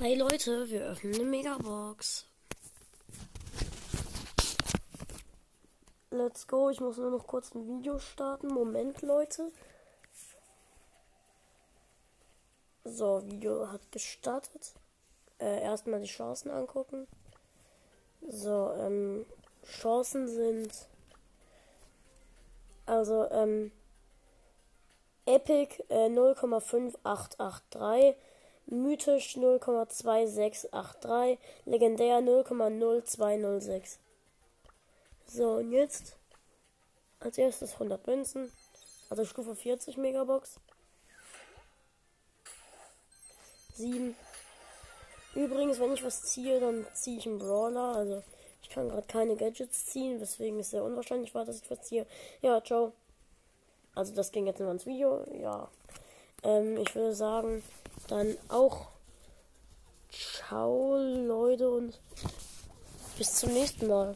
Hi Leute, wir öffnen eine Megabox. Let's go. Ich muss nur noch kurz ein Video starten. Moment, Leute. So, Video hat gestartet. Äh, erstmal die Chancen angucken. So, ähm, Chancen sind. Also, ähm, Epic äh, 0,5883, Mythisch 0,2683, Legendär 0,0206. So, und jetzt als erstes 100 Münzen, also Stufe 40 Megabox. 7. Übrigens, wenn ich was ziehe, dann ziehe ich einen Brawler. Also, ich kann gerade keine Gadgets ziehen, weswegen es sehr unwahrscheinlich war, dass ich was ziehe. Ja, ciao. Also das ging jetzt nur ins Video. Ja. Ähm, ich würde sagen, dann auch ciao, Leute, und bis zum nächsten Mal.